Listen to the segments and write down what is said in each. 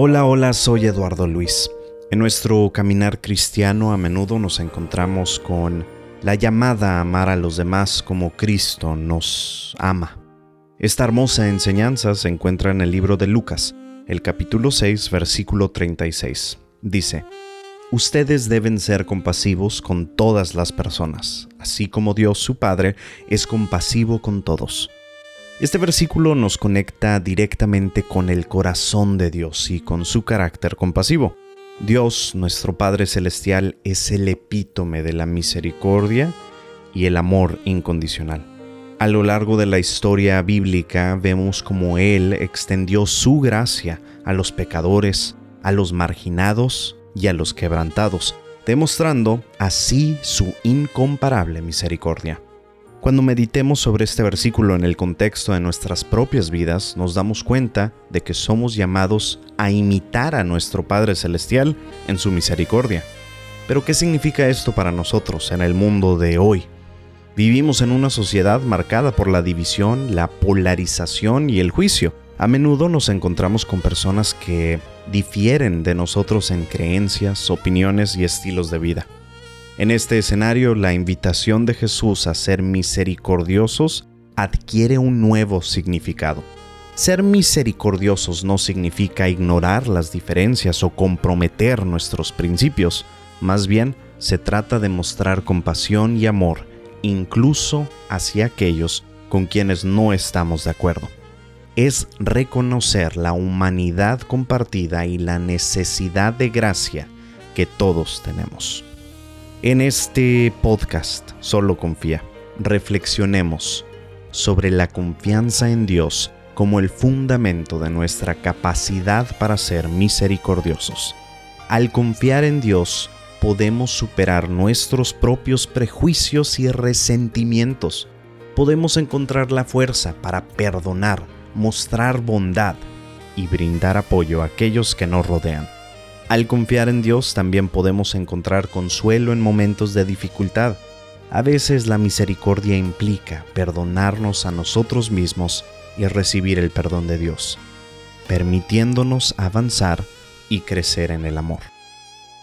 Hola, hola, soy Eduardo Luis. En nuestro caminar cristiano a menudo nos encontramos con la llamada a amar a los demás como Cristo nos ama. Esta hermosa enseñanza se encuentra en el libro de Lucas, el capítulo 6, versículo 36. Dice, Ustedes deben ser compasivos con todas las personas, así como Dios su Padre es compasivo con todos. Este versículo nos conecta directamente con el corazón de Dios y con su carácter compasivo. Dios, nuestro Padre Celestial, es el epítome de la misericordia y el amor incondicional. A lo largo de la historia bíblica vemos cómo Él extendió su gracia a los pecadores, a los marginados y a los quebrantados, demostrando así su incomparable misericordia. Cuando meditemos sobre este versículo en el contexto de nuestras propias vidas, nos damos cuenta de que somos llamados a imitar a nuestro Padre Celestial en su misericordia. Pero ¿qué significa esto para nosotros en el mundo de hoy? Vivimos en una sociedad marcada por la división, la polarización y el juicio. A menudo nos encontramos con personas que difieren de nosotros en creencias, opiniones y estilos de vida. En este escenario, la invitación de Jesús a ser misericordiosos adquiere un nuevo significado. Ser misericordiosos no significa ignorar las diferencias o comprometer nuestros principios, más bien se trata de mostrar compasión y amor incluso hacia aquellos con quienes no estamos de acuerdo. Es reconocer la humanidad compartida y la necesidad de gracia que todos tenemos. En este podcast, Solo Confía, reflexionemos sobre la confianza en Dios como el fundamento de nuestra capacidad para ser misericordiosos. Al confiar en Dios, podemos superar nuestros propios prejuicios y resentimientos. Podemos encontrar la fuerza para perdonar, mostrar bondad y brindar apoyo a aquellos que nos rodean. Al confiar en Dios también podemos encontrar consuelo en momentos de dificultad. A veces la misericordia implica perdonarnos a nosotros mismos y recibir el perdón de Dios, permitiéndonos avanzar y crecer en el amor.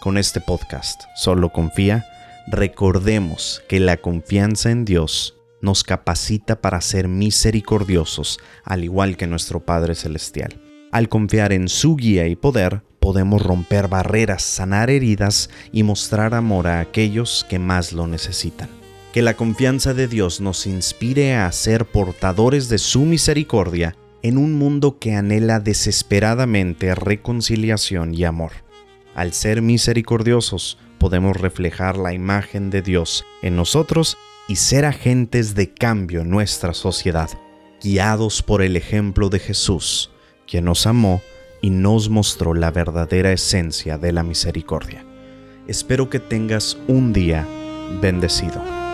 Con este podcast, Solo Confía, recordemos que la confianza en Dios nos capacita para ser misericordiosos, al igual que nuestro Padre Celestial. Al confiar en su guía y poder, podemos romper barreras, sanar heridas y mostrar amor a aquellos que más lo necesitan. Que la confianza de Dios nos inspire a ser portadores de su misericordia en un mundo que anhela desesperadamente reconciliación y amor. Al ser misericordiosos, podemos reflejar la imagen de Dios en nosotros y ser agentes de cambio en nuestra sociedad, guiados por el ejemplo de Jesús, quien nos amó y nos mostró la verdadera esencia de la misericordia. Espero que tengas un día bendecido.